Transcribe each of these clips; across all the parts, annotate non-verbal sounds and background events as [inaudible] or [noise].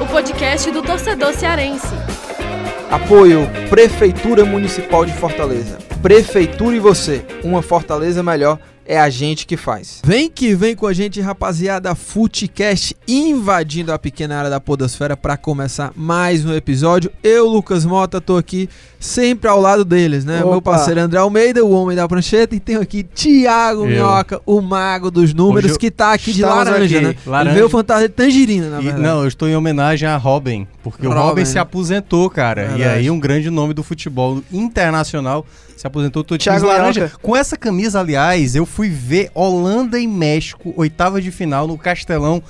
O podcast do torcedor cearense. Apoio Prefeitura Municipal de Fortaleza. Prefeitura e você, uma Fortaleza melhor é a gente que faz. Vem que vem com a gente, rapaziada. Futecast invadindo a pequena área da Podosfera para começar mais um episódio. Eu, Lucas Mota, tô aqui sempre ao lado deles, né? Opa. Meu parceiro André Almeida, o homem da prancheta, e tenho aqui Thiago Eu. Minhoca, o mago dos números, eu- que tá aqui de Estamos laranja, aqui. né? Laranja. Ele veio fantasia de tangerina, na E- verdade. não, eu estou em homenagem a Robin, porque o Robin, Robin né? se aposentou, cara. E aí um grande nome do futebol internacional se aposentou todo Thiago laranja. Minhoca. Com essa camisa, aliás, eu fui ver Holanda e México, oitava de final no Castelão,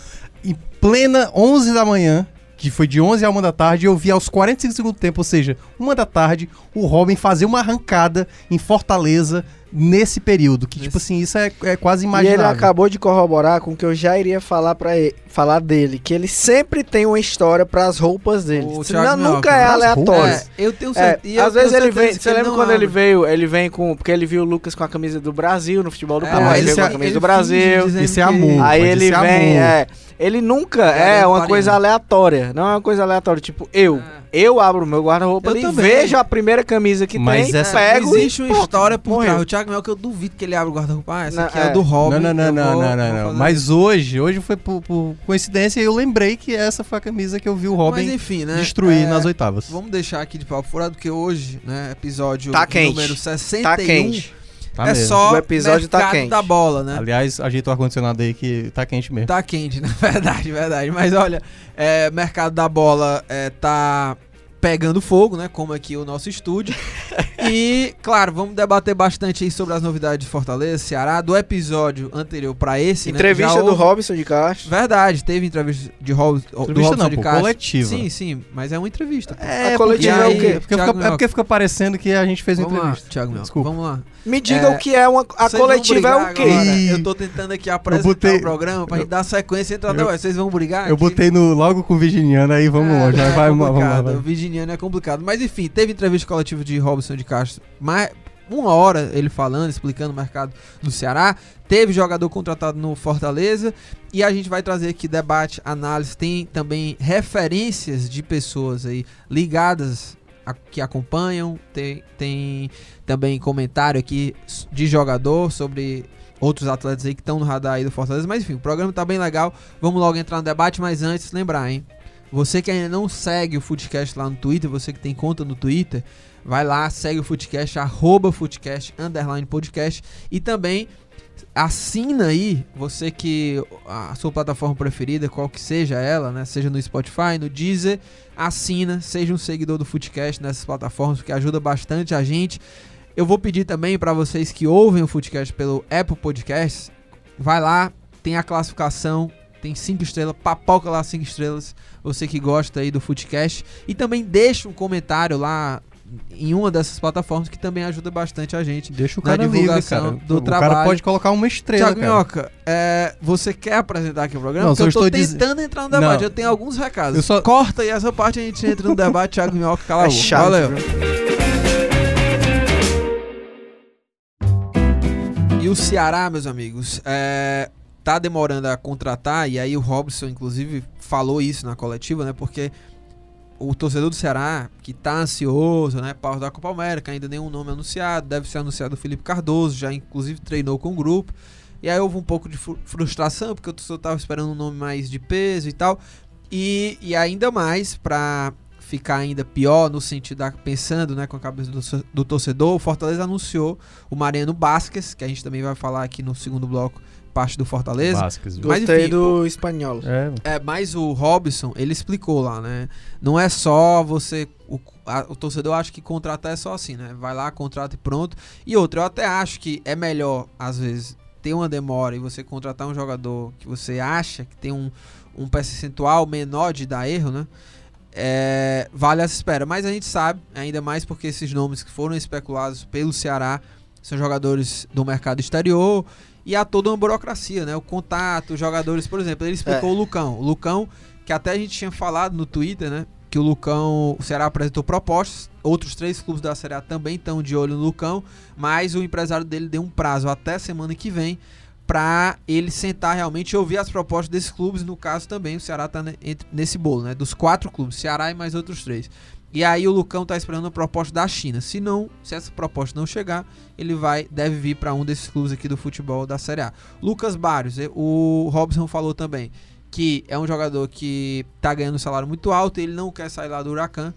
em plena 11 da manhã. Que foi de 11 a 1 da tarde, eu vi aos 45 segundos do tempo, ou seja, uma da tarde, o Robin fazer uma arrancada em Fortaleza nesse período. Que, tipo assim, isso é, é quase E ele imaginável. acabou de corroborar com o que eu já iria falar para falar dele, que ele sempre tem uma história para as roupas dele. O Senão, Thiago nunca Minhoca, é aleatório. É, eu tenho É, certeza. às vezes ele vem. Você lembra quando ele veio? Ele vem com. Porque ele viu o Lucas com a camisa do Brasil no futebol do É, Clube. mas ele veio com a é- camisa do Brasil. Isso é amor. Aí ele vem. amor. É, ele nunca É, é, uma coisa aleatória. Não é uma coisa aleatória. Tipo, eu. Eu abro o meu guarda-roupa ali, também. vejo a primeira camisa que Mas tem, essa- pego Existe e uma pronto, história por morreu. trás. O Thiago Mel que eu duvido que ele abra o guarda-roupa. Ah, essa Não, aqui é, é. do Robin. Não, não, não, não, vou- não, não, não. Mas hoje, hoje foi por, por coincidência e eu lembrei que essa foi a camisa que eu vi o Robin Mas enfim, né? destruir é, nas oitavas. Vamos deixar aqui de papo furado, porque hoje, né, episódio Tá quente. número 61, Tá quente. Tá é mesmo. só O episódio tá mercado quente. da bola, né? Aliás, ajeita o ar-condicionado aí que tá quente mesmo. Tá quente, [laughs] né? Verdade, verdade. Mas olha, é, mercado da bola é, tá pegando fogo, né? Como aqui o nosso estúdio. [laughs] e, claro, vamos debater bastante aí sobre as novidades de Fortaleza, Ceará, do episódio anterior pra esse, né? Entrevista Já do houve- Robson de Castro. Verdade, teve entrevista de Robson, do Entrevista Robson não, de pô, Castro. coletiva. Sim, sim, mas é uma entrevista. pô. É, A coletiva porque é o aí- quê? É porque, Thiago fica, é porque fica parecendo que a gente fez uma Vamos lá, entrevista. Thiago Mel. Desculpa. Vamos lá. Me diga É, o que é uma. A coletiva é o quê? agora. Eu tô tentando aqui apresentar botei- o programa pra gente dar sequência e entrar eu- Vocês vão brigar? Eu aqui? botei no, logo com o Virginiano aí, vamos É, longe. é vai, vai, vamos lá, complicado, Virginiano é complicado. Mas enfim, teve entrevista coletiva de Robson de Castro. Mais uma hora ele falando, explicando o mercado do Ceará. Teve jogador contratado no Fortaleza. E a gente vai trazer aqui debate, análise. Tem também referências de pessoas aí ligadas a- que acompanham. Tem, tem também comentário aqui de jogador sobre outros atletas aí que estão no radar aí do Fortaleza. Mas enfim, o programa tá bem legal. Vamos logo entrar no debate, mas antes, lembrar, hein? Você que ainda não segue o Footcast lá no Twitter, você que tem conta no Twitter, vai lá, segue o Footcast, arroba Footcast, underline podcast. E também assina aí, você que a sua plataforma preferida, qual que seja ela, né? Seja no Spotify, no Deezer, assina, seja um seguidor do Footcast nessas plataformas, porque ajuda bastante a gente. Eu vou pedir também para vocês que ouvem o Footcast pelo Apple Podcasts, vai lá, tem a classificação, tem cinco estrelas, papoca lá cinco estrelas, você que gosta aí do Footcast. E também deixa um comentário lá em uma dessas plataformas que também ajuda bastante a gente. Deixa o na cara livre, divulgação cara. do o trabalho. cara pode colocar uma estrela, Tiago. Minhoca, é, você quer apresentar aqui o programa? Não, Porque eu tô estou diz- tentando entrar no debate, Não. eu tenho alguns recados. Eu só- Corta aí essa parte e a gente entra no debate, Thiago Minhoca, cala a É boca. chato, Valeu. E o Ceará, meus amigos, é, tá demorando a contratar, e aí o Robson, inclusive, falou isso na coletiva, né? Porque o torcedor do Ceará, que tá ansioso, né? Para da Copa América, ainda nenhum nome anunciado, deve ser anunciado o Felipe Cardoso, já inclusive treinou com o grupo. E aí houve um pouco de fru- frustração, porque o torcedor tava esperando um nome mais de peso e tal. E, e ainda mais para ficar ainda pior no sentido da pensando, né, com a cabeça do, do torcedor, o Fortaleza anunciou o Mariano Basques, que a gente também vai falar aqui no segundo bloco, parte do Fortaleza. Vasquez? Mas, Gostei enfim, do espanhol. É, É, mas o Robson, ele explicou lá, né? Não é só você. O, a- o torcedor acha que contratar é só assim, né? Vai lá, contrata e pronto. E outra, eu até acho que é melhor, às vezes, ter uma demora e você contratar um jogador que você acha que tem um, um percentual menor de dar erro, né? É, vale essa espera. Mas a gente sabe, ainda mais porque esses nomes que foram especulados pelo Ceará são jogadores do mercado exterior e há toda uma burocracia, né? O contato, os jogadores, por exemplo, ele explicou É. o Lucão. O Lucão, que até a gente tinha falado no Twitter, né? Que o Lucão, o Ceará apresentou propostas, outros três clubes da Série A também estão de olho no Lucão, mas o empresário dele deu um prazo até semana que vem para ele sentar realmente e ouvir as propostas desses clubes. No caso também, o Ceará tá entre- nesse bolo, né? Dos quatro clubes, Ceará e mais outros três. E aí o Lucão tá esperando a proposta da China. Se não, se essa proposta não chegar, ele vai deve vir para um desses clubes aqui do futebol da Série A. Lucas Barrios, eh, o Robson falou também que é um jogador que tá ganhando um salário muito alto, ele não quer sair lá do Huracan.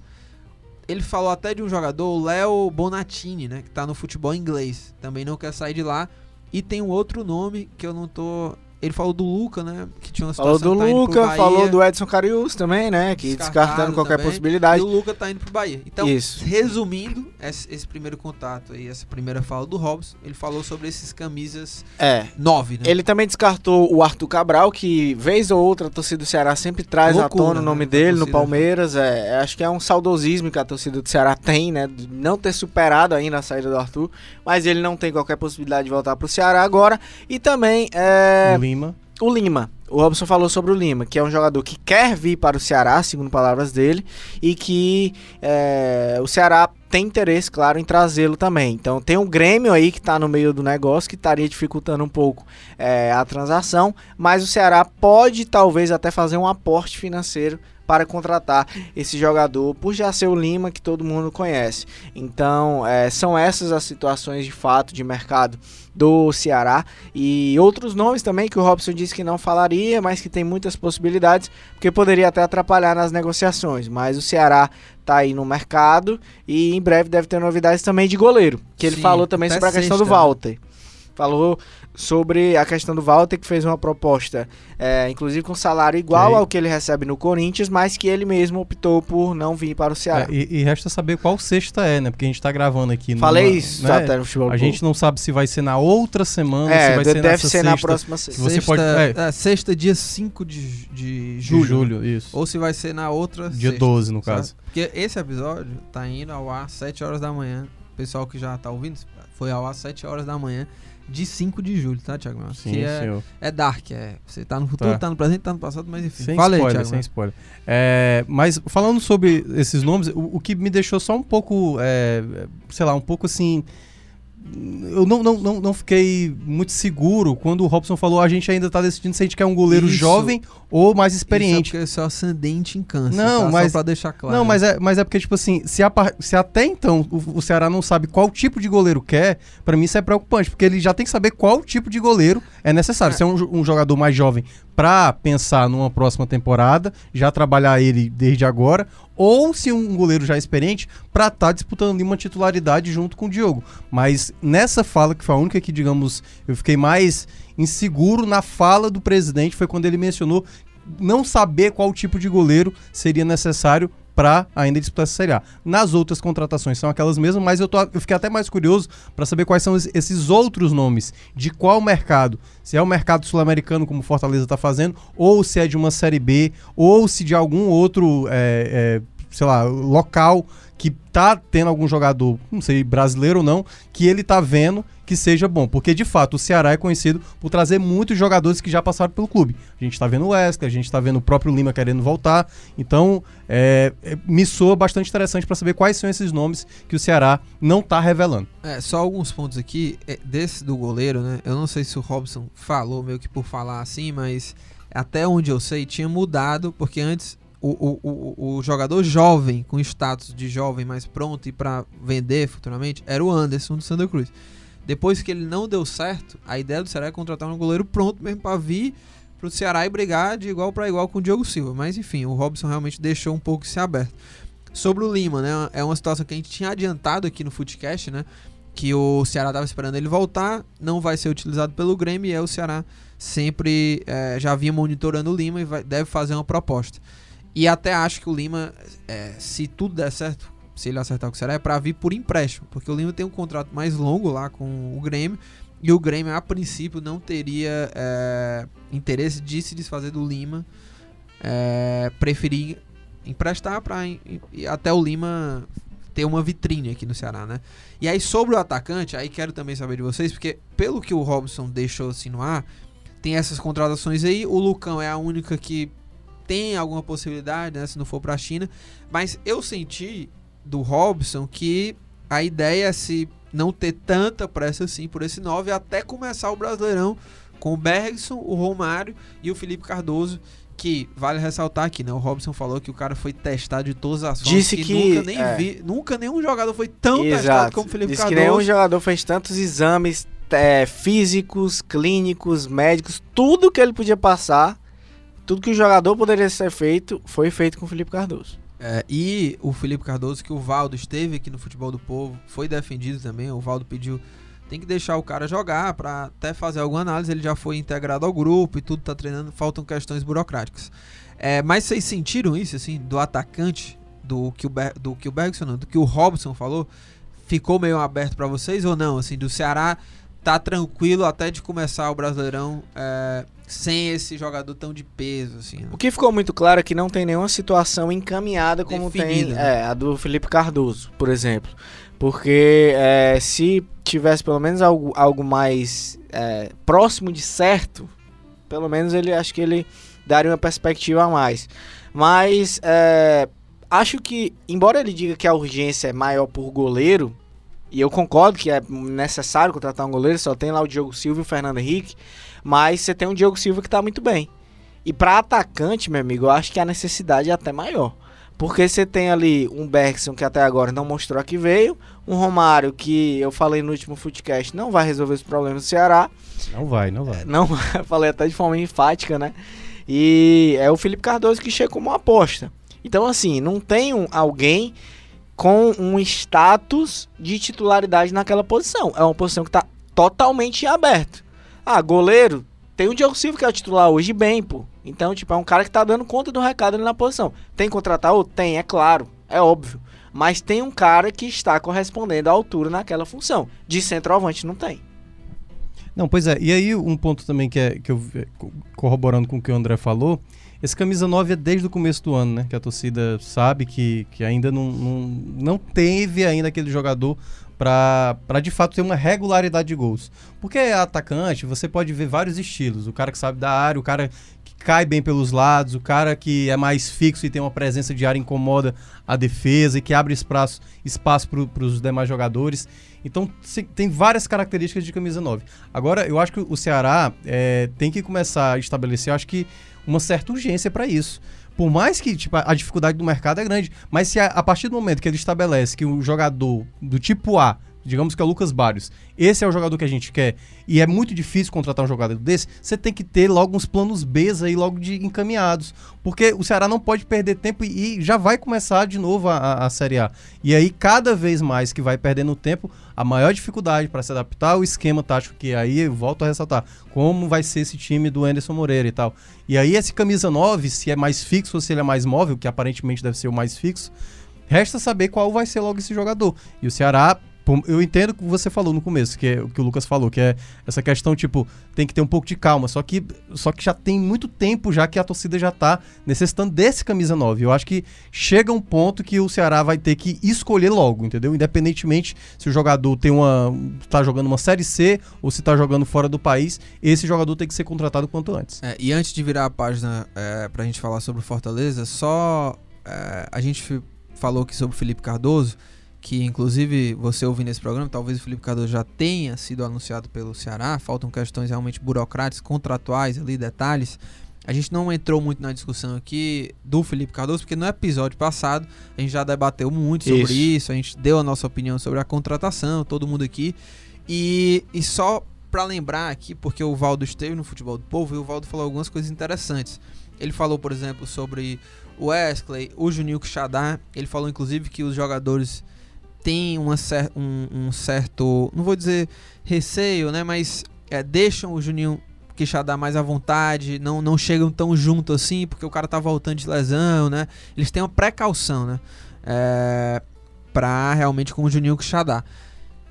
Ele falou até de um jogador, o Léo Bonatini, né, que tá no futebol inglês, também não quer sair de lá. E tem um outro nome que eu não tô. Ele falou do Luca, né? Que tinha uma Falou do tá indo pro Luca, Bahia, falou do Edson Carius também, né? Que descartando qualquer também. possibilidade. E o Luca tá indo pro Bahia. Então, Isso. resumindo esse, esse primeiro contato aí, essa primeira fala do Robson, ele falou sobre esses camisas É. 9, né? Ele também descartou o Arthur Cabral, que vez ou outra a torcida do Ceará sempre traz Loucura, à tona o né, nome da dele no. Palmeiras. É, acho que é um saudosismo que a torcida do Ceará tem, né? De não ter superado ainda a saída do Arthur. Mas ele não tem qualquer possibilidade de voltar pro Ceará agora. E também é, Lima. o Lima. O Robson falou sobre o Lima, que é um jogador que quer vir para o Ceará, segundo palavras dele, e que é, o Ceará tem interesse, claro, em trazê-lo também. Então tem um Grêmio aí que está no meio do negócio, que estaria dificultando um pouco é, a transação, mas o Ceará pode talvez até fazer um aporte financeiro para contratar esse jogador, por já ser o Lima que todo mundo conhece. Então, é, são essas as situações de fato de mercado do Ceará e outros nomes também que o Robson disse que não falaria, mas que tem muitas possibilidades, porque poderia até atrapalhar nas negociações. Mas o Ceará tá aí no mercado e em breve deve ter novidades também de goleiro, que ele Sim, falou também sobre a questão do sexta, né? Walter. Falou sobre a questão do Walter, que fez uma proposta, é, inclusive com salário igual ao que ele recebe no Corinthians, mas que ele mesmo optou por não vir para o Ceará. É, e, e resta saber qual sexta é, né? Porque a gente tá gravando aqui. Falei numa- isso né? até no futebol. A gente não sabe se vai ser na outra semana, é, se vai ser deve nessa ser na sexta próxima sexta. Você sexta, pode- é. é, sexta, dia 5 de, de de julho. julho, isso. Ou se vai ser na outra Dia sexta, 12, no sabe? caso. Porque esse episódio tá indo ao ar às 7 horas da manhã. O pessoal que já tá ouvindo, foi ao ar às 7 horas da manhã de 5 de julho, tá, Thiago? Melo? Sim, que é, é dark, é. Você tá no futuro, Tá. tá, no presente, tá no passado, mas enfim. Sem Fala aí, spoiler, Thiago. sem spoiler. É, mas falando sobre esses nomes, o, o que me deixou só um pouco, é, sei lá, um pouco assim. Eu não, não, não, não fiquei muito seguro quando o Robson falou a gente ainda tá decidindo se a gente quer um goleiro Isso. jovem ou mais Isso é experiente. eu sou ascendente em câncer. Não, tá? mas- Só pra deixar claro. Não, mas é, mas é porque, tipo assim, se, a se até então o, o Ceará não sabe qual tipo de goleiro quer, pra mim isso é preocupante, porque ele já tem que saber qual tipo de goleiro é necessário. É. Se é um, um jogador mais jovem pra pensar numa próxima temporada, já trabalhar ele desde agora, ou se um goleiro já experiente pra estar disputando ali uma titularidade junto com o Diogo. Mas nessa fala, que foi a única que, digamos, eu fiquei mais inseguro na fala do presidente, foi quando ele mencionou não saber qual tipo de goleiro seria necessário para ainda disputar essa Série A. Nas outras contratações são aquelas mesmas, mas eu, tô, eu fiquei até mais curioso para saber quais são es- esses outros nomes, de qual mercado. Se é o mercado sul-americano, como Fortaleza está fazendo, ou se é de uma Série B, ou se de algum outro, é, é, sei lá, local que tá tendo algum jogador, não sei, brasileiro ou não, que ele tá vendo que seja bom. Porque, de fato, o Ceará é conhecido por trazer muitos jogadores que já passaram pelo clube. A gente tá vendo o Wesley, a gente tá vendo o próprio Lima querendo voltar. Então, é, é, me soa bastante interessante para saber quais são esses nomes que o Ceará não tá revelando. É, só alguns pontos aqui. é, desse do goleiro, né? Eu não sei se o Robson falou meio que por falar assim, mas até onde eu sei tinha mudado, porque antes o, o, o, jogador jovem, com status de jovem mais pronto e pra vender futuramente, era o Anderson do Santa Cruz. Depois que ele não deu certo, a ideia do Ceará é contratar um goleiro pronto mesmo pra vir pro Ceará e brigar de igual pra igual com o Diogo Silva. Mas enfim, o Robson realmente deixou um pouco isso aberto. Sobre o Lima, né? É uma situação que a gente tinha adiantado aqui no Footcast, né? Que o Ceará estava esperando ele voltar, não vai ser utilizado pelo Grêmio, e é o Ceará sempre eh, já vinha monitorando o Lima e vai- deve fazer uma proposta. E até acho que o Lima, eh, se tudo der certo, se ele acertar o Ceará, é para vir por empréstimo, porque o Lima tem um contrato mais longo lá com o Grêmio, e o Grêmio, a princípio, não teria eh, interesse de se desfazer do Lima, eh, preferir emprestar para até o Lima ter uma vitrine aqui no Ceará, né? E aí sobre o atacante, aí quero também saber de vocês, porque pelo que o Robson deixou assim no ar, tem essas contratações aí, o Lucão é a única que tem alguma possibilidade, né, se não for pra China, mas eu senti do Robson que a ideia é se não ter tanta pressa assim por esse 9 até começar o Brasileirão com o Bergson, o Romário e o Felipe Cardoso. Que vale ressaltar aqui, né? O Robson falou que o cara foi testado de todas as formas. Disse que- nunca, nem é. vi, nunca nenhum jogador foi tão testado Exato. como o Felipe Diz que Cardoso. nenhum jogador fez tantos exames é, físicos, clínicos, médicos, tudo que ele podia passar, tudo que o jogador poderia ser feito, foi feito com o Felipe Cardoso. É, e o Felipe Cardoso, que o Valdo esteve aqui no Futebol do Povo, foi defendido também. O Valdo pediu. Tem que deixar o cara jogar pra até fazer alguma análise. Ele já foi integrado ao grupo e tudo tá treinando. Faltam questões burocráticas. É, mas vocês sentiram isso, assim, do atacante, do que o, do que o Bergson, do que o Robson falou? Ficou meio aberto pra vocês ou não? Assim, do Ceará tá tranquilo até de começar o Brasileirão é, sem esse jogador tão de peso, assim. né? O que ficou muito claro é que não tem nenhuma situação encaminhada como tem Definida, né? é, a do Felipe Cardoso, por exemplo. Porque é, se tivesse pelo menos algo, algo mais é, próximo de certo, pelo menos ele acho que ele daria uma perspectiva a mais. Mas é, acho que, embora ele diga que a urgência é maior por goleiro, e eu concordo que é necessário contratar um goleiro, só tem lá o Diogo Silva e o Fernando Henrique, mas você tem um Diogo Silva que tá muito bem. E pra atacante, meu amigo, eu acho que a necessidade é até maior. Porque você tem ali um Bergson que até agora não mostrou que veio, um Romário que eu falei no último Footcast não vai resolver os problemas do Ceará, Não vai, não vai. não, [laughs] falei até de forma enfática, né? E é o Felipe Cardoso que chega como uma aposta. Então, assim, não tem um, alguém com um status de titularidade naquela posição. É uma posição que está totalmente em aberto. Ah, goleiro, tem o Diogo Silva que é o titular hoje bem, pô. Então, tipo, é um cara que tá dando conta do recado ali na posição. Tem que contratar outro? Tem, é claro, é óbvio. Mas tem um cara que está correspondendo à altura naquela função. De centroavante não tem. Não, pois é. E aí, um ponto também que, é, que eu co- corroborando com o que o André falou, esse camisa 9 é desde o começo do ano, né? Que a torcida sabe que, que ainda não, não, não teve ainda aquele jogador para de fato ter uma regularidade de gols. Porque é atacante, você pode ver vários estilos. O cara que sabe da área, o cara que cai bem pelos lados, o cara que é mais fixo e tem uma presença de área incomoda a defesa e que abre espaço, espaço para os demais jogadores. Então se- tem várias características de camisa 9. Agora, eu acho que o Ceará é, tem que começar a estabelecer, acho que, uma certa urgência para isso. Por mais que tipo, a dificuldade do mercado é grande, mas se a, a partir do momento que ele estabelece que o jogador do tipo A, digamos que é o Lucas Barrios, esse é o jogador que a gente quer, e é muito difícil contratar um jogador desse, você tem que ter logo uns planos B aí logo de encaminhados. Porque o Ceará não pode perder tempo e, e já vai começar de novo a, a, a Série A. E aí, cada vez mais que vai perdendo tempo, a maior dificuldade para se adaptar ao esquema tático, que aí eu volto a ressaltar, como vai ser esse time do Anderson Moreira e tal. E aí, esse camisa 9, se é mais fixo ou se ele é mais móvel, que aparentemente deve ser o mais fixo, resta saber qual vai ser logo esse jogador. E o Ceará, eu entendo o que você falou no começo, que é o que o Lucas falou, que é essa questão, tipo, tem que ter um pouco de calma. Só que, só que já tem muito tempo já que a torcida já tá necessitando desse camisa 9. Eu acho que chega um ponto que o Ceará vai ter que escolher logo, entendeu? Independentemente se o jogador tem uma. tá jogando uma série C ou se tá jogando fora do país, esse jogador tem que ser contratado quanto antes. É, e antes de virar a página é, pra gente falar sobre o Fortaleza, só é, a gente falou aqui sobre o Felipe Cardoso, que inclusive você ouvindo esse programa, talvez o Felipe Cardoso já tenha sido anunciado pelo Ceará, faltam questões realmente burocráticas, contratuais ali, detalhes. A gente não entrou muito na discussão aqui do Felipe Cardoso, porque no episódio passado a gente já debateu muito sobre Isso. isso, a gente deu a nossa opinião sobre a contratação, todo mundo aqui. E, e só pra lembrar aqui, porque o Valdo esteve no Futebol do Povo e o Valdo falou algumas coisas interessantes. Ele falou, por exemplo, sobre o Wesley, o Juninho Quixadá. Ele falou, inclusive, que os jogadores têm uma cer um, um certo, não vou dizer receio, né? Mas é, deixam o Juninho Quixadá mais à vontade, não, não chegam tão junto assim, porque o cara tá voltando de lesão, né? Eles têm uma precaução, né? É, pra realmente com o Juninho Quixadá.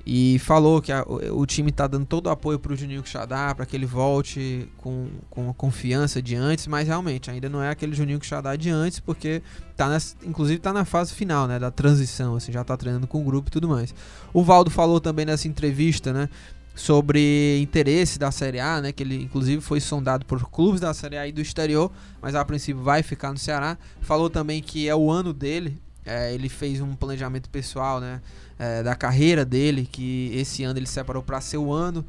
E falou que a- o, o time tá dando todo o apoio pro Juninho Quixadá, para que ele volte com, com a confiança de antes, mas realmente ainda não é aquele Juninho Quixadá de antes, porque tá nessa, inclusive tá na fase final, né, da transição, assim, já tá treinando com o grupo e tudo mais. O Valdo falou também nessa entrevista, né, sobre interesse da Série A, né, que ele inclusive foi sondado por clubes da Série A e do exterior, mas a princípio vai ficar no Ceará. Falou também que é o ano dele, é, ele fez um planejamento pessoal, né, é, da carreira dele, que esse ano ele separou para ser o ano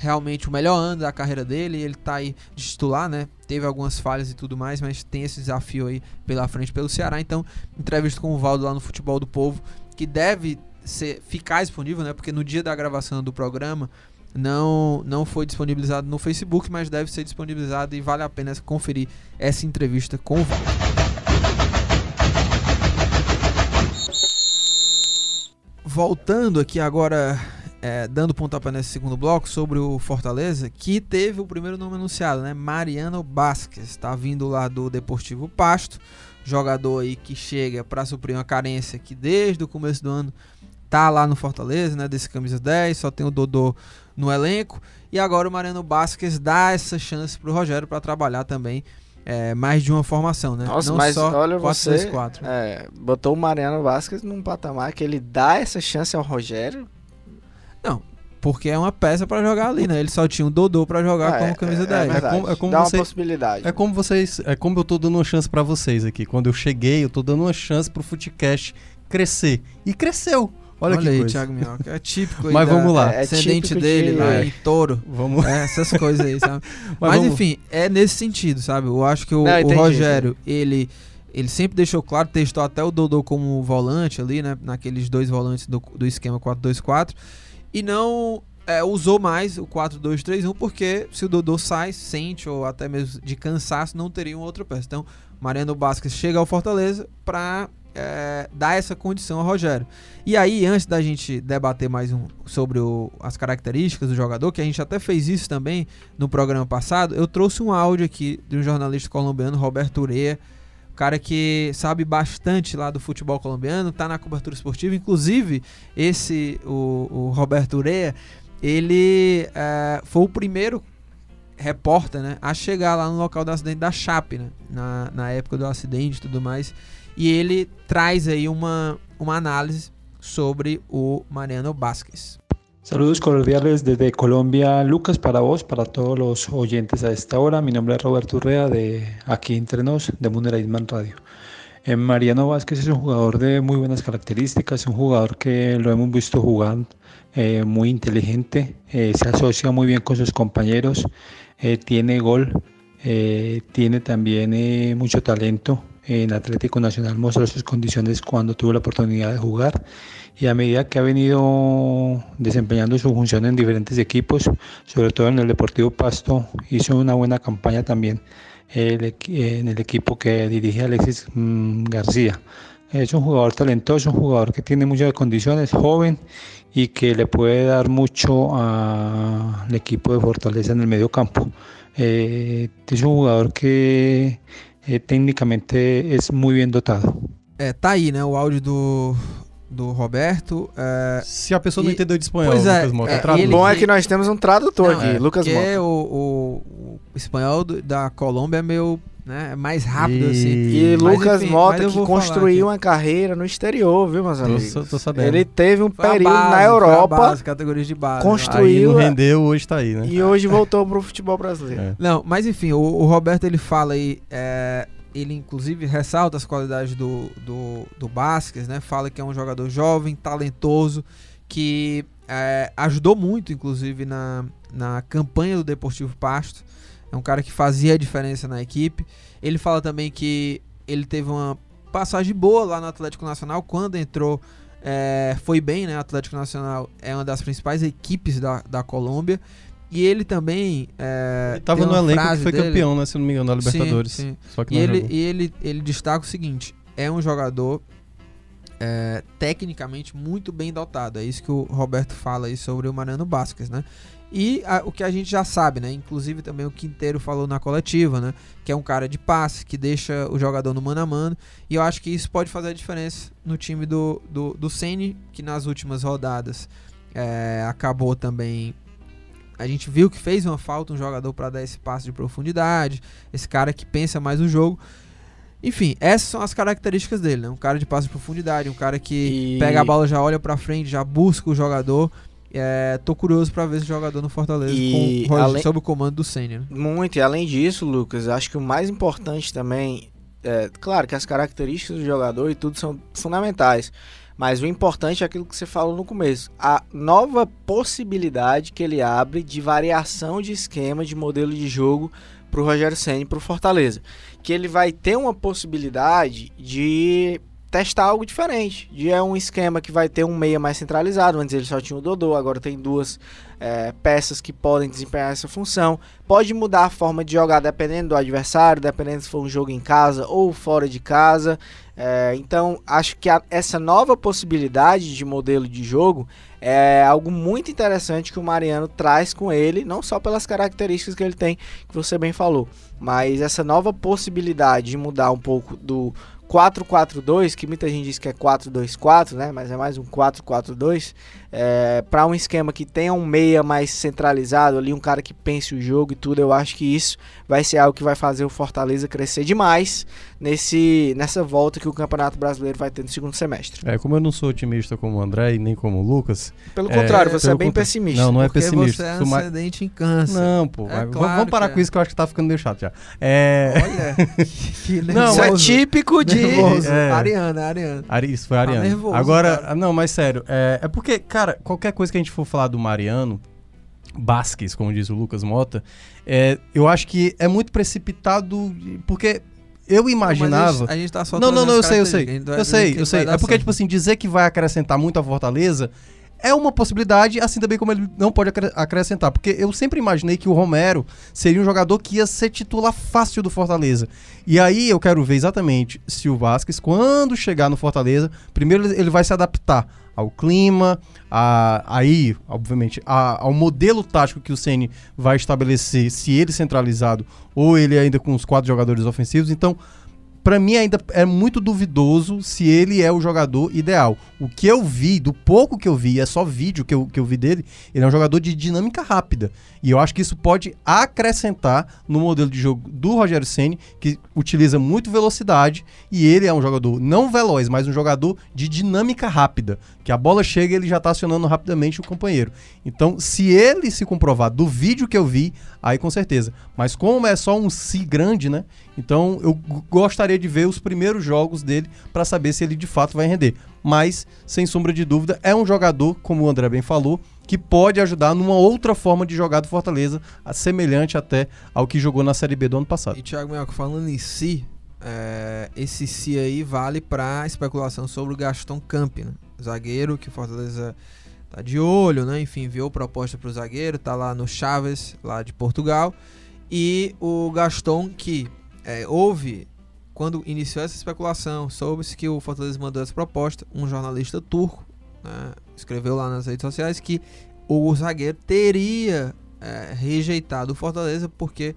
realmente o melhor ano da carreira dele, ele tá aí de titular, né? Teve algumas falhas e tudo mais, mas tem esse desafio aí pela frente pelo Ceará. Então, entrevista com o Valdo lá no Futebol do Povo, que deve ser, ficar disponível, né? Porque no dia da gravação do programa não, não foi disponibilizado no Facebook, mas deve ser disponibilizado e vale a pena conferir essa entrevista com o Valdo. Voltando aqui agora é, dando pontapé nesse segundo bloco sobre o Fortaleza, que teve o primeiro nome anunciado, né? Mariano Basques, está vindo lá do Deportivo Pasto, jogador aí que chega para suprir uma carência que desde o começo do ano tá lá no Fortaleza, né? Desse camisa 10, só tem o Dodô no elenco. E agora o Mariano Basques dá essa chance pro Rogério para trabalhar também é, mais de uma formação, né? Nossa, Não mas só olha 4, você, 2, 4. é, botou o Mariano Vasquez num patamar que ele dá essa chance ao Rogério. Porque é uma peça para jogar ali, né? Ele só tinha o Dodô para jogar Ah, como é- camisa é, 10. É, verdade. como- é como dá você- uma possibilidade. É como vocês, é como eu tô dando uma chance pra vocês aqui. Quando eu cheguei, eu tô dando uma chance pro Footcast crescer. E cresceu. Olha, que aí, coisa. Thiago Minhoca. É típico aí Mas da- vamos lá. É Ascendente típico dele de- lá é. em touro. Vamos. É, essas coisas aí, sabe? [laughs] Mas, vamos- enfim, é nesse sentido, sabe? Eu acho que o, Não, o Rogério, ele ele sempre deixou claro, testou até o Dodô como volante ali, né? Naqueles dois volantes do, do esquema 4-2-4. E não é, usou mais o 4-2-3-1, porque se o Dodô sai, sente, ou até mesmo de cansaço, não teria um outro peça. Então, Mariano Basques chega ao Fortaleza para dar essa condição ao Rogério. E aí, antes da gente debater mais um sobre o- as características do jogador, que a gente até fez isso também no programa passado, eu trouxe um áudio aqui de um jornalista colombiano, Roberto Ureia, cara que sabe bastante lá do futebol colombiano, tá na cobertura esportiva, inclusive esse, o, o Roberto Ureia, ele eh, foi o primeiro repórter, né, a chegar lá no local do acidente da Chape, né, na, na época do acidente e tudo mais, e ele traz aí uma, uma análise sobre o Mariano Vázquez. Saludos cordiales desde Colombia, Lucas, para vos, para todos los oyentes a esta hora. Mi nombre es Roberto Urrea de aquí entre nos, de Muneraisman Radio. Eh, Mariano Vázquez es un jugador de muy buenas características, un jugador que lo hemos visto jugar eh, muy inteligente, eh, se asocia muy bien con sus compañeros, eh, tiene gol, eh, tiene también eh, mucho talento. En Atlético Nacional mostró sus condiciones cuando tuvo la oportunidad de jugar y a medida que ha venido desempeñando su función en diferentes equipos, sobre todo en el Deportivo Pasto, hizo una buena campaña también en el equipo que dirige Alexis mm, García. Es un jugador talentoso, un jugador que tiene muchas condiciones, joven y que le puede dar mucho al equipo de Fortaleza en el medio campo. Eh, es un jugador que eh, técnicamente es muy bien dotado. É, tá aí, né, o áudio do, do Roberto. é, Se a pessoa não E- entendeu de espanhol, Pois é, Lucas Mota, é, ele- Bom é que nós temos um tradutor Não, aqui, é, Lucas Mota. o, o, o espanhol do- da Colômbia é meio né, é mais rápido, assim. E Mas, Lucas enfim, Mota que construiu uma carreira no exterior, viu, meus Tô, amigos? tô sabendo. Ele teve um Foi a período base, na foi a Europa base, categorias de base. não construiu, é. rendeu, hoje tá aí, né? e hoje voltou pro futebol brasileiro. É. Não, mas enfim, o, o Roberto ele fala aí, é, ele inclusive ressalta as qualidades do, do, do Basques, né? Fala que é um jogador jovem, talentoso, que é, ajudou muito, inclusive, na, na campanha do Deportivo Pasto. É um cara que fazia a diferença na equipe. Ele fala também que ele teve uma passagem boa lá no Atlético Nacional quando entrou. é, foi bem, né? O Atlético Nacional é uma das principais equipes da, da Colômbia. E ele também. É, Ele tava no elenco que foi dele- campeão, né? Se não me engano, da Sim, Libertadores. sim. Só que E ele, jogou. e ele, ele destaca o seguinte: é um jogador é, tecnicamente muito bem dotado. É isso que o Roberto fala aí sobre o Mariano Basques, né? E a- o que a gente já sabe, né? Inclusive também o Quinteiro falou na coletiva, né? Que é um cara de passe, que deixa o jogador no mano a mano. E eu acho que isso pode fazer a diferença no time do, do, do Ceni, que nas últimas rodadas é, acabou também. A gente viu que fez uma falta um jogador para dar esse passe de profundidade, esse cara que pensa mais no jogo. Enfim, essas são as características dele, né? Um cara de passe de profundidade, um cara que E- pega a bola, já olha pra frente, já busca o jogador. É, tô curioso pra ver esse jogador no Fortaleza E com, além- sob o comando do Senna. Muito, e além disso, Lucas, acho que o mais importante também, é, claro que as características do jogador e tudo são fundamentais, Mas o importante é aquilo que você falou no começo, a nova possibilidade que ele abre de variação de esquema, de modelo de jogo para o Rogério Ceni para o Fortaleza, que ele vai ter uma possibilidade de testar algo diferente. De é um esquema que vai ter um meia mais centralizado. Antes ele só tinha o Dodô, agora tem duas é, peças que podem desempenhar essa função. Pode mudar a forma de jogar dependendo do adversário, dependendo se for um jogo em casa ou fora de casa. É, então acho que a, essa nova possibilidade de modelo de jogo é algo muito interessante que o Mariano traz com ele, não só pelas características que ele tem, que você bem falou, mas essa nova possibilidade de mudar um pouco do 4-4-2, que muita gente diz que é 4-2-4, né? Mas é mais um 4-4-2. É, para um esquema que tenha um meia mais centralizado ali, um cara que pense o jogo e tudo, eu acho que isso vai ser algo que vai fazer o Fortaleza crescer demais nesse, nessa volta que o Campeonato Brasileiro vai ter no segundo semestre. É, como eu não sou otimista como o André e nem como o Lucas. Pelo é, contrário, você é bem contra... pessimista. Não, não é Porque pessimista. Você é ascendente em câncer. Não, pô. É vamos, claro vamos parar que com é. isso que eu acho que tá ficando meio chato já. É... Olha, [laughs] que Não, Isso é típico de. Nervoso. É. Ariana, Ariana. Ari, isso foi Tá Ariane. nervoso, Agora, cara. não, mas sério, é, é porque, cara, qualquer coisa que a gente for falar do Mariano, Basques, como diz o Lucas Mota, é, eu acho que é muito precipitado, porque eu imaginava. Mas a gente tá só Não, não, não, eu sei, eu sei. vai Eu sei, eu sei. É porque, tipo assim, dizer que vai acrescentar muito a Fortaleza é uma possibilidade, assim também como ele não pode acre- acrescentar. Porque eu sempre imaginei que o Romero seria um jogador que ia ser titular fácil do Fortaleza. E aí eu quero ver exatamente se o Vasquez, quando chegar no Fortaleza, primeiro ele vai se adaptar ao clima, a, aí, obviamente, a- ao modelo tático que o Ceni vai estabelecer, se ele centralizado ou ele ainda com os quatro jogadores ofensivos. Então, Pra mim ainda é muito duvidoso se ele é o jogador ideal. O que eu vi, do pouco que eu vi, é só vídeo que eu, que eu vi dele, ele é um jogador de dinâmica rápida. E eu acho que isso pode acrescentar no modelo de jogo do Rogério Ceni, que utiliza muito velocidade, e ele é um jogador não veloz, mas um jogador de dinâmica rápida, que a bola chega e ele já tá acionando rapidamente o companheiro. Então, se ele se comprovar do vídeo que eu vi, aí com certeza. Mas como é só um si grande, né? Então eu gostaria de ver os primeiros jogos dele para saber se ele de fato vai render. Mas, sem sombra de dúvida, é um jogador, como o André bem falou, que pode ajudar numa outra forma de jogar do Fortaleza, semelhante até ao que jogou na Série B do ano passado. E Thiago Mioca, falando em si, é, esse si aí vale pra especulação sobre o Gaston Camp, né? Zagueiro que o Fortaleza tá de olho, né? Enfim, enviou proposta pro zagueiro, tá lá no Chaves, lá de Portugal. E o Gaston que é, houve, quando iniciou essa especulação, soube-se que o Fortaleza mandou essa proposta, um jornalista turco né, escreveu lá nas redes sociais que o zagueiro teria é, rejeitado o Fortaleza porque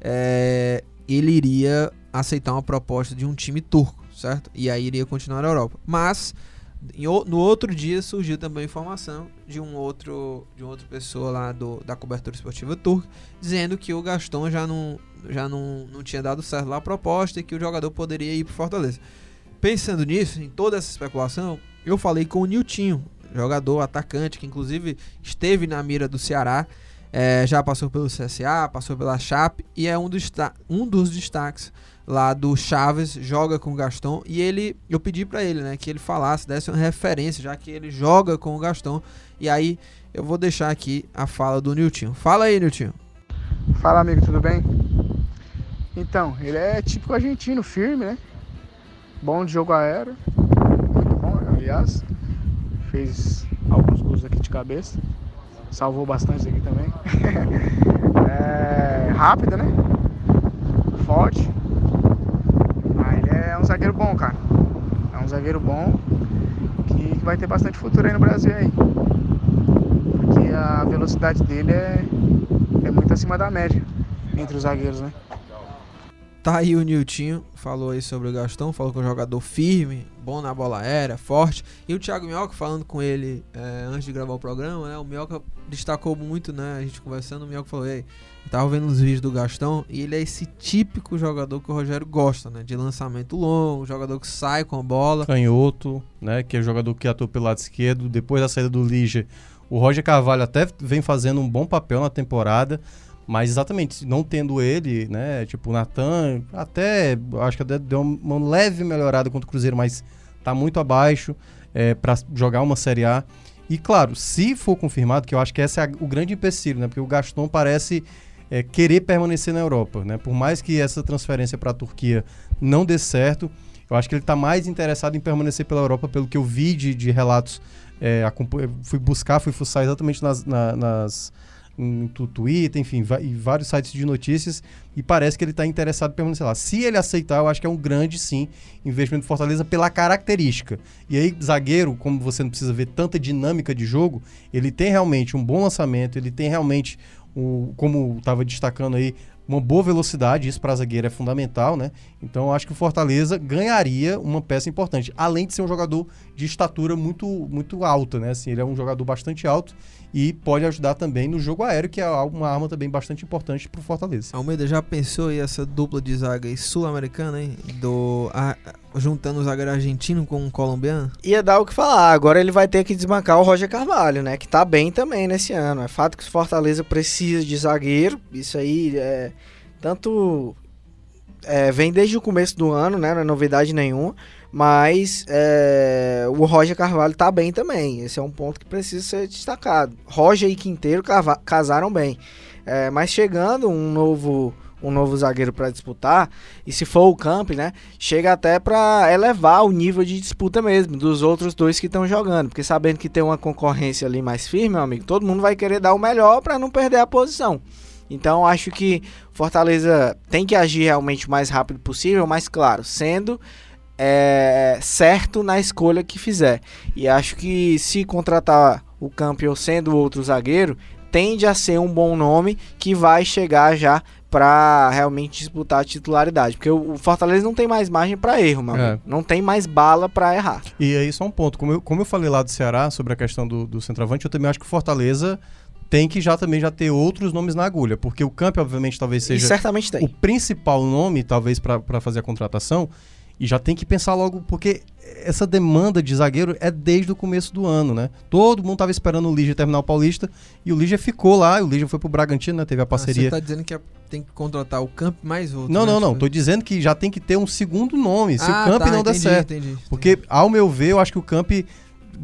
é, ele iria aceitar uma proposta de um time turco, certo? E aí iria continuar na Europa. Mas no outro dia surgiu também informação de um outro de uma outra pessoa lá do, da cobertura esportiva turca dizendo que o Gaston já não já não, não tinha dado certo lá a proposta e que o jogador poderia ir para Fortaleza. Pensando nisso, em toda essa especulação, eu falei com o Niltinho, jogador atacante que inclusive esteve na mira do Ceará, é, já passou pelo CSA, passou pela Chape e é um dos, um dos destaques lá do Chaves, joga com o Gaston e ele, eu pedi pra ele, né, que ele falasse, desse uma referência, já que ele joga com o Gaston. E aí eu vou deixar aqui a fala do Niltinho. Fala aí, Niltinho. Fala amigo, tudo bem? Então, ele é típico argentino, firme, né? Bom de jogo aéreo. Muito bom, aliás. Fez alguns gols aqui de cabeça. Salvou bastante aqui também. [laughs] é rápido, né? Forte. Zagueiro bom, cara. É um zagueiro bom que vai ter bastante futuro aí no Brasil aí. Porque a velocidade dele é, é muito acima da média entre os zagueiros, né? Tá aí o Niltinho, falou aí sobre o Gastão, falou que é um jogador firme, bom na bola aérea, forte. E o Thiago Minhoca, falando com ele é, antes de gravar o programa, né? O Minhoca destacou muito, né? A gente conversando, o Minhoca falou, ei, eu tava vendo os vídeos do Gastão e ele é esse típico jogador que o Rogério gosta, né? De lançamento longo, jogador que sai com a bola. Canhoto, né, que é jogador que atua pelo lado esquerdo. Depois da saída do Liger, o Roger Carvalho até vem fazendo um bom papel na temporada. Mas exatamente, não tendo ele, né? Tipo, o Natan, até acho que até deu uma leve melhorada contra o Cruzeiro, mas tá muito abaixo. é, para jogar uma Série A. E claro, se for confirmado, que eu acho que esse é o grande empecilho, né? Porque o Gaston parece é, querer permanecer na Europa, né? Por mais que essa transferência para a Turquia não dê certo, eu acho que ele está mais interessado em permanecer pela Europa, pelo que eu vi de, de relatos. é, fui buscar, fui fuçar exatamente nas, na- nas tu- Twitter, enfim, e vários sites de notícias, e parece que ele está interessado em permanecer lá. Se ele aceitar, eu acho que é um grande, sim, investimento do Fortaleza pela característica. E aí, zagueiro, como você não precisa ver tanta dinâmica de jogo, ele tem realmente um bom lançamento, ele tem realmente, o, como estava destacando aí, uma boa velocidade, isso para zagueiro é fundamental, né? Então eu acho que o Fortaleza ganharia uma peça importante, além de ser um jogador de estatura muito muito alta, né? Assim, ele é um jogador bastante alto e pode ajudar também no jogo aéreo, que é uma arma também bastante importante para o Fortaleza. Almeida já pensou aí essa dupla de zaga sul-americana, hein? Do, a- juntando o zagueiro argentino com o colombiano? Ia dar o que falar. Agora ele vai ter que desbancar o Roger Carvalho, né? Que tá bem também nesse ano. É fato que o Fortaleza precisa de zagueiro. Isso aí é. Tanto. é, vem desde o começo do ano, né? Não é novidade nenhuma. Mas é, o Roger Carvalho tá bem também. Esse é um ponto que precisa ser destacado. Roger e Quinteiro casaram bem. É, mas chegando um novo. Um novo zagueiro para disputar, e se for o Camp, né? chega até para elevar o nível de disputa mesmo dos outros dois que estão jogando, porque sabendo que tem uma concorrência ali mais firme, meu amigo, todo mundo vai querer dar o melhor para não perder a posição. Então acho que Fortaleza tem que agir realmente o mais rápido possível, mas claro, sendo é, certo na escolha que fizer. E acho que se contratar o campeão sendo outro zagueiro, tende a ser um bom nome que vai chegar já para realmente disputar a titularidade, porque o o Fortaleza não tem mais margem para erro, meu É. não tem mais bala para errar. E aí só um ponto, como eu, como eu falei lá do Ceará sobre a questão do, do centroavante, eu também acho que o Fortaleza tem que já também já ter outros nomes na agulha, porque o Camp obviamente talvez E seja certamente o tem. principal nome, talvez, para fazer a contratação. E já tem que pensar logo, porque essa demanda de zagueiro é desde o começo do ano, né? Todo mundo tava esperando o Lígia terminar o Paulista e o Lígia ficou lá, e o Lígia foi pro Bragantino, né? Teve a Ah, Você parceria. tá dizendo que é- tem que contratar o Camp mais outro. não, né? não, não. Tô dizendo que já tem que ter um segundo nome, se Ah, o Camp tá, não der entendi, certo. entendi, Porque, ao meu ver, eu acho que o Camp. É,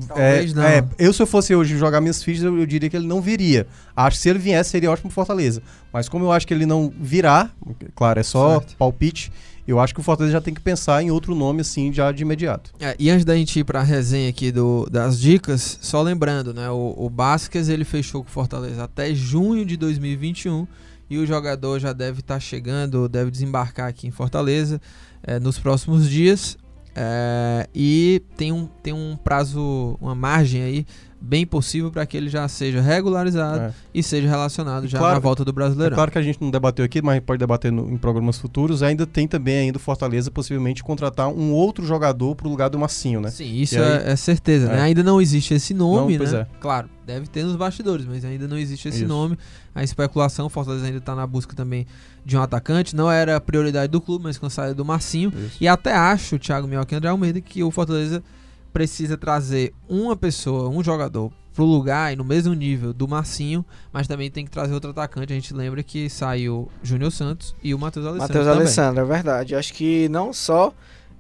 Talvez não. é, eu, se eu fosse hoje jogar minhas fichas, eu, eu diria que ele não viria. Acho que se ele viesse, seria ótimo pro Fortaleza. Mas como eu acho que ele não virá, claro, é só Certo. palpite, eu acho que o Fortaleza já tem que pensar em outro nome, assim, já de imediato. É, e antes da gente ir pra resenha aqui do, das dicas, só lembrando, né? O, o ele fechou com o Fortaleza até junho de 2021 e o jogador já deve estar chegando, deve desembarcar aqui em Fortaleza é, nos próximos dias. É, e tem um, tem um prazo, uma margem aí bem possível para que ele já seja regularizado É. e seja relacionado E já claro- na volta do É Brasileirão. claro que a gente não debateu aqui, mas pode debater no- em programas futuros. Ainda tem também ainda o Fortaleza possivelmente contratar um outro jogador pro lugar do Massinho, né? Sim, isso é, é certeza, né? É. Ainda não existe esse nome, Não, pois né? é. Claro, deve ter nos bastidores, mas ainda não existe esse Isso. nome. A especulação, o Fortaleza ainda tá na busca também de um atacante. Não era a prioridade do clube, mas com a saída do Marcinho. Isso. E até acho, Thiago Minhoca e André Almeida, que o Fortaleza precisa trazer uma pessoa, um jogador pro lugar e no mesmo nível do Marcinho, mas também tem que trazer outro atacante. A gente lembra que saiu Júnior Santos e o Matheus Alessandro. Matheus. Alessandro, é verdade. Eu acho que não só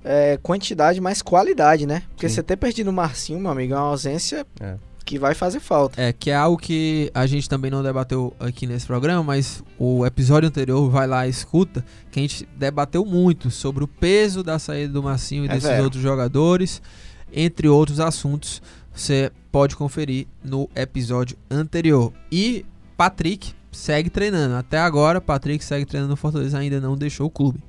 é, quantidade, mas qualidade, né? Porque Sim. você ter perdido o Marcinho, meu amigo, é uma ausência É. que vai fazer falta. É, que é algo que a gente também não debateu aqui nesse programa, mas o episódio anterior, vai lá e escuta, que a gente debateu muito sobre o peso da saída do Massinho e É desses vero. outros jogadores, entre outros assuntos. Você pode conferir no episódio anterior. E Patrick segue treinando. Até agora, Patrick segue treinando no Fortaleza, ainda não deixou o clube.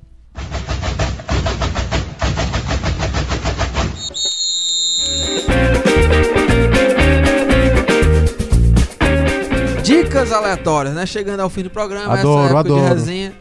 Dicas aleatórias, né? Chegando ao fim do programa, Adoro, essa época de adoro. resenha.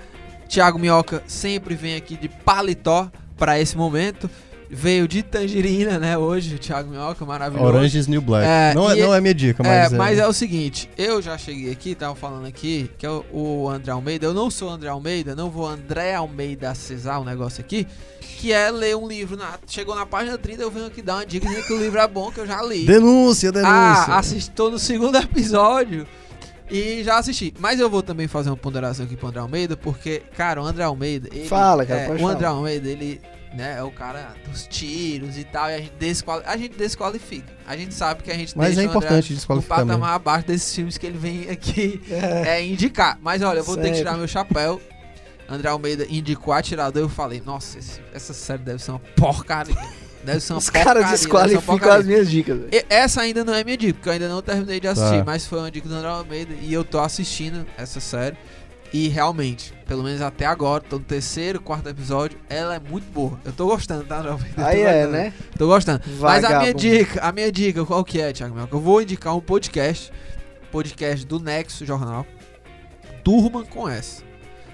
Thiago Minhoca sempre vem aqui de paletó para esse momento. Veio de tangerina, né? Hoje, o Thiago Minhoca, maravilhoso. Orange is New Black. É, não, é, não é minha dica, É, mas. mas é o seguinte, eu já cheguei aqui, tava falando aqui, que é o, o André Almeida, eu não sou André Almeida, não vou André Almeida Cesar, um negócio aqui, que é ler um livro, na, chegou na página 30, eu venho aqui dar uma dica que o livro é bom, que eu já li. Denúncia, denúncia. Ah, assisti, tô no segundo [laughs] episódio e já assisti. Mas eu vou também fazer uma ponderação aqui pro André Almeida, porque, cara, o André Almeida. Ele, Fala, cara, é, O André. Almeida, ele né? É o cara dos tiros e tal, e a gente, desquali a gente desqualifica. A gente sabe que a gente Mas é o importante desqualificar mesmo. patamar abaixo desses filmes que ele vem aqui [laughs] é, indicar. Mas olha, eu vou ter que Sério. tirar meu chapéu. André Almeida indicou Atirador, eu falei, nossa, esse- essa série deve ser uma porcaria. Deve ser uma [laughs] Os caras desqualificam as minhas dicas. E- Essa ainda não é minha dica, porque eu ainda não terminei de assistir, Tá. mas foi uma dica do André Almeida e eu tô assistindo essa série. E realmente, pelo menos até agora, tô no terceiro, quarto episódio, ela é muito boa. Eu tô gostando, tá, [laughs] tô Aí é, gostando. né? Tô gostando. Mas a minha Vagabundo. dica, a minha dica, qual que é, Thiago Melco? Eu vou indicar um podcast, podcast do Nexo Jornal, Turma com S.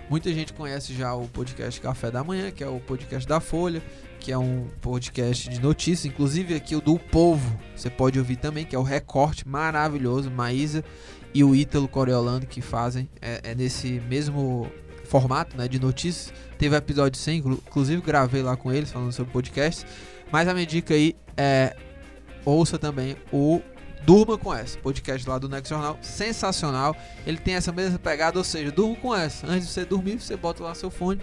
Muita gente conhece já o podcast Café da Manhã, que é o podcast da Folha, que é um podcast de notícias, inclusive aqui o do Povo, você pode ouvir também, que é o Recorte, maravilhoso, Maísa e o Ítalo Coriolano que fazem, é, é nesse mesmo formato, né, de notícias. Teve episódio 100, inclu- inclusive gravei lá com eles falando sobre podcast. Mas a minha dica aí é ouça também o Durma com essa, podcast lá do Next Jornal, sensacional. Ele tem essa mesma pegada, ou seja, durma com essa. Antes de você dormir, você bota lá seu fone,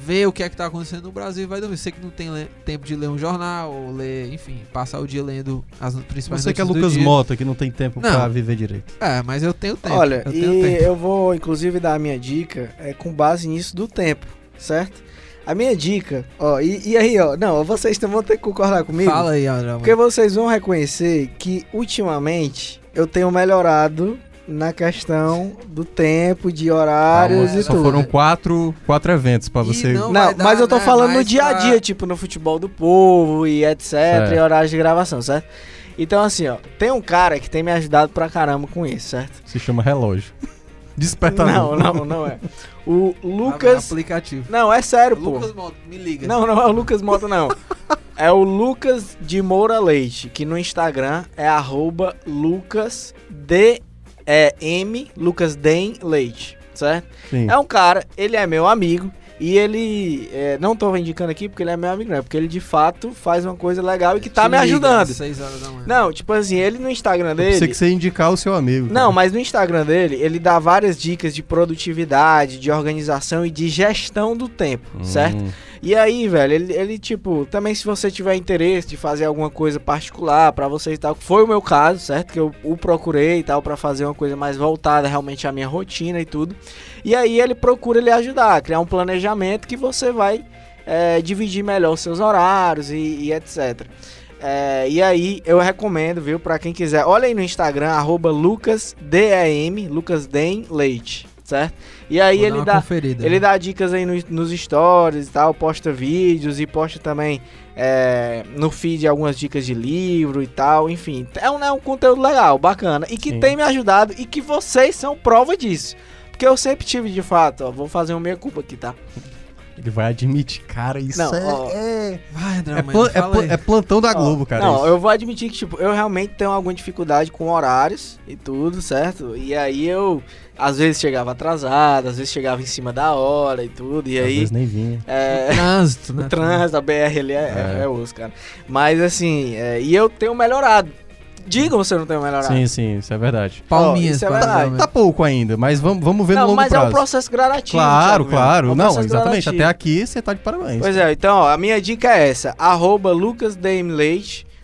vê o que é que tá acontecendo no Brasil e vai dormir. Você que não tem tempo de ler um jornal, ou ler, enfim, passar o dia lendo as principais Você que é Lucas. Mota, que não tem tempo Não. pra viver direito. É, mas eu tenho tempo. Olha, eu e tenho tempo. eu vou inclusive dar a minha dica é, com base nisso do tempo, certo? A minha dica, ó, e, e aí, ó, não, vocês também vão ter que concordar comigo. Fala aí, André. Porque vocês vão reconhecer que ultimamente eu tenho melhorado na questão do tempo, de horários Calma, e só tudo. foram quatro, quatro eventos pra E você. não- Não, dar, mas eu tô né, falando no dia a pra- dia, tipo no futebol do povo e etc, Certo. e horários de gravação, certo? Então assim, ó, tem um cara que tem me ajudado pra caramba com isso, certo? Se chama relógio. [laughs] Despertador. Não, não, não é. O Lucas. Lucas. aplicativo. Não, é sério, pô. Lucas Mota, me liga. Não, não é o Lucas Mota, não. [laughs] É o Lucas de Moura Leite, que no Instagram é arroba Lucas D é, M Lucas Den Leite, certo? Sim. É um cara, ele é meu amigo e ele é, não tô indicando aqui porque ele é meu amigo, não, é porque ele de fato faz uma coisa legal e que tá Te me liga ajudando. às seis horas da manhã. Não, tipo assim, ele no Instagram Eu dele, pensei que você indicar o seu amigo. não, cara. mas no Instagram dele, ele dá várias dicas de produtividade, de organização e de gestão do tempo, Hum, certo? E aí, velho, ele, ele, tipo, também se você tiver interesse de fazer alguma coisa particular pra você e tal, foi o meu caso, certo? Que eu o procurei e tal pra fazer uma coisa mais voltada realmente à minha rotina e tudo. E aí ele procura lhe ajudar, criar um planejamento que você vai é, dividir melhor os seus horários e, e etc. É, e aí eu recomendo, viu, pra quem quiser, olha aí no Instagram, arroba LucasDEM, LucasDem Leite, certo? E aí Vou ele dá, conferida, ele né? dá dicas aí no- nos stories e tal, posta vídeos e posta também é, no feed algumas dicas de livro e tal, enfim. É um, é um conteúdo legal, bacana e que Sim. tem me ajudado e que vocês são prova disso. Porque eu sempre tive de fato, ó, vou fazer uma meia culpa aqui, tá? Ele vai admitir, cara, isso Não, é, ó. é, Vai, André, é, é é plantão da Ó, Globo, cara. Não, isso. eu vou admitir que, tipo, eu realmente tenho alguma dificuldade com horários e tudo, certo? E aí eu, às vezes, chegava atrasado, às vezes chegava em cima da hora e tudo, e Às aí... vezes nem vinha. É, Trânsito, né? [laughs] O trânsito, a BR ali é, é. É. é osso, cara. Mas assim, é, e eu tenho melhorado. Digam se eu não tenho melhorado. Sim, sim, isso é verdade. Palminhas, isso é verdade. Tá pouco ainda, mas vamos, vamos ver no não, longo mas prazo. é um processo gradativo. Claro, claro. é um não, exatamente. gradativo. Até aqui você tá de parabéns. Pois é, então, ó, a minha dica é essa: arroba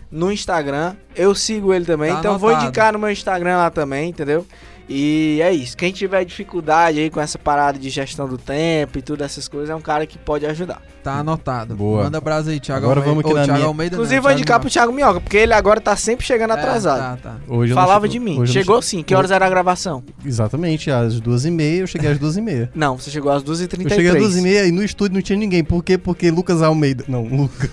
no Instagram. Eu sigo ele também, Tá então vou anotado. indicar no meu Instagram lá também, entendeu? E é isso. Quem tiver dificuldade aí com essa parada de gestão do tempo e tudo essas coisas, é um cara que pode ajudar. Tá anotado. Boa. Manda brasa aí, Thiago Agora Almeida. vamos aqui na Thiago minha- Almeida, não, Inclusive, vou Thiago indicar pro Thiago Minhoca, porque ele agora tá sempre chegando. É, atrasado. tá, tá. Hoje não Falava de mim. hoje não Chegou che- sim. Que horas era a gravação? Exatamente, às duas e meia, eu cheguei às duas e meia. Não, você chegou às 2h33. Eu cheguei às duas e meia e no estúdio não tinha ninguém. Por quê? Porque Lucas Almeida... Não, [laughs] Lucas...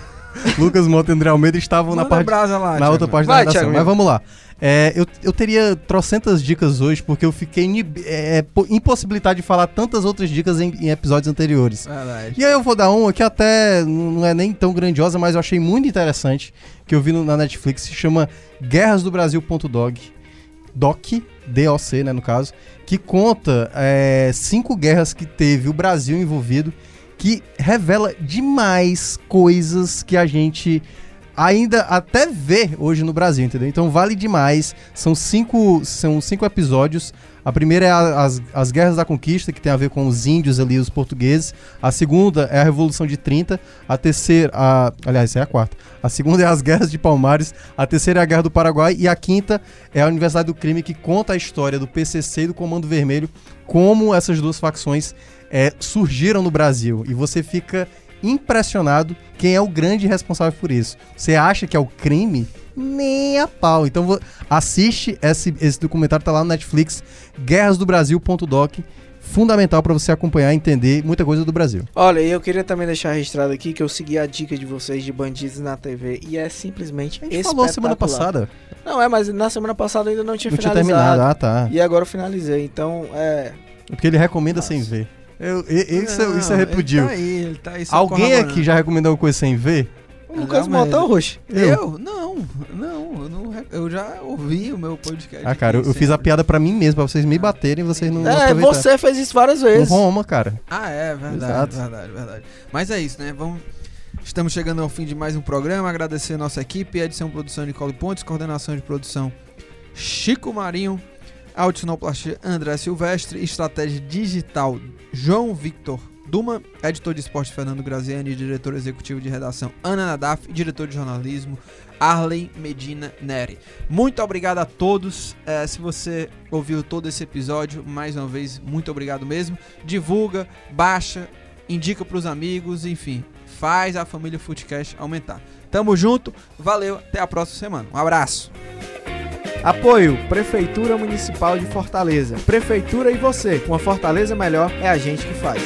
Lucas Mota e André Almeida estavam na Manda parte brasa lá, na Thiago. outra parte Vai, da redação. Thiago, Mas vamos lá. É, eu, eu teria trocentas dicas hoje, porque eu fiquei é, po- impossibilitado de falar tantas outras dicas em, em episódios anteriores. Verdade. E aí eu vou dar uma que até não é nem tão grandiosa, mas eu achei muito interessante, que eu vi no- na Netflix, se chama guerrasdobrasil.dog, doc, D-O-C, né, no caso, que conta é, cinco guerras que teve o Brasil envolvido, que revela demais coisas que a gente ainda até ver hoje no Brasil, entendeu? Então vale demais. São cinco, são cinco episódios. A primeira é a- as, as Guerras da Conquista, que tem a ver com os índios ali, os portugueses. A segunda é a Revolução de 30. A terceira, a, aliás, é a quarta. A segunda é as Guerras de Palmares. A terceira é a Guerra do Paraguai. E a quinta é a Universidade do Crime, que conta a história do PCC e do Comando Vermelho, como essas duas facções é, surgiram no Brasil. E você fica impressionado quem é o grande responsável por isso. Você acha que é o crime? Nem a pau. Então assiste esse, esse documentário, tá lá no Netflix, guerrasdobrasil.doc. Fundamental pra você acompanhar e entender muita coisa do Brasil. Olha, e eu queria também deixar registrado aqui que eu segui a dica de vocês de bandidos na TV e é simplesmente A gente falou semana passada. Não, é, mas na semana passada eu ainda não tinha Não tinha finalizado. terminado. Ah, tá. E agora eu finalizei, então é. Porque ele recomenda sem ver. Eu, isso, eu- isso eu Não, repudio. Ele tá aí, ele tá aí Alguém aqui já recomendou alguma coisa sem ver? O Lucas Não, mas- Mota, Roxo. Eu? Não, não, eu não. Eu já ouvi o meu podcast. Ah, cara, eu, eu fiz a piada pra mim mesmo, pra vocês me baterem e vocês não não É, você fez isso várias vezes. Roma, cara. Ah, é, verdade, Exato. verdade, verdade. Mas é isso, né? Vamos. Estamos chegando ao fim de mais um programa. Agradecer a nossa equipe, edição produção Nicole Pontes, coordenação de produção Chico Marinho, audicionoplastia André Silvestre, estratégia digital João Victor Duma, editor de esporte Fernando Graziani, diretor executivo de redação Ana Nadaf e diretor de jornalismo Arlen Medina Neri. Muito obrigado a todos. Eh, se você ouviu todo esse episódio, mais uma vez, muito obrigado mesmo. Divulga, baixa, indica pros amigos, enfim, faz a família Footcast aumentar. Tamo junto, valeu, até a próxima semana. Um abraço. Apoio Prefeitura Municipal de Fortaleza. Prefeitura e você. Uma Fortaleza melhor é a gente que faz.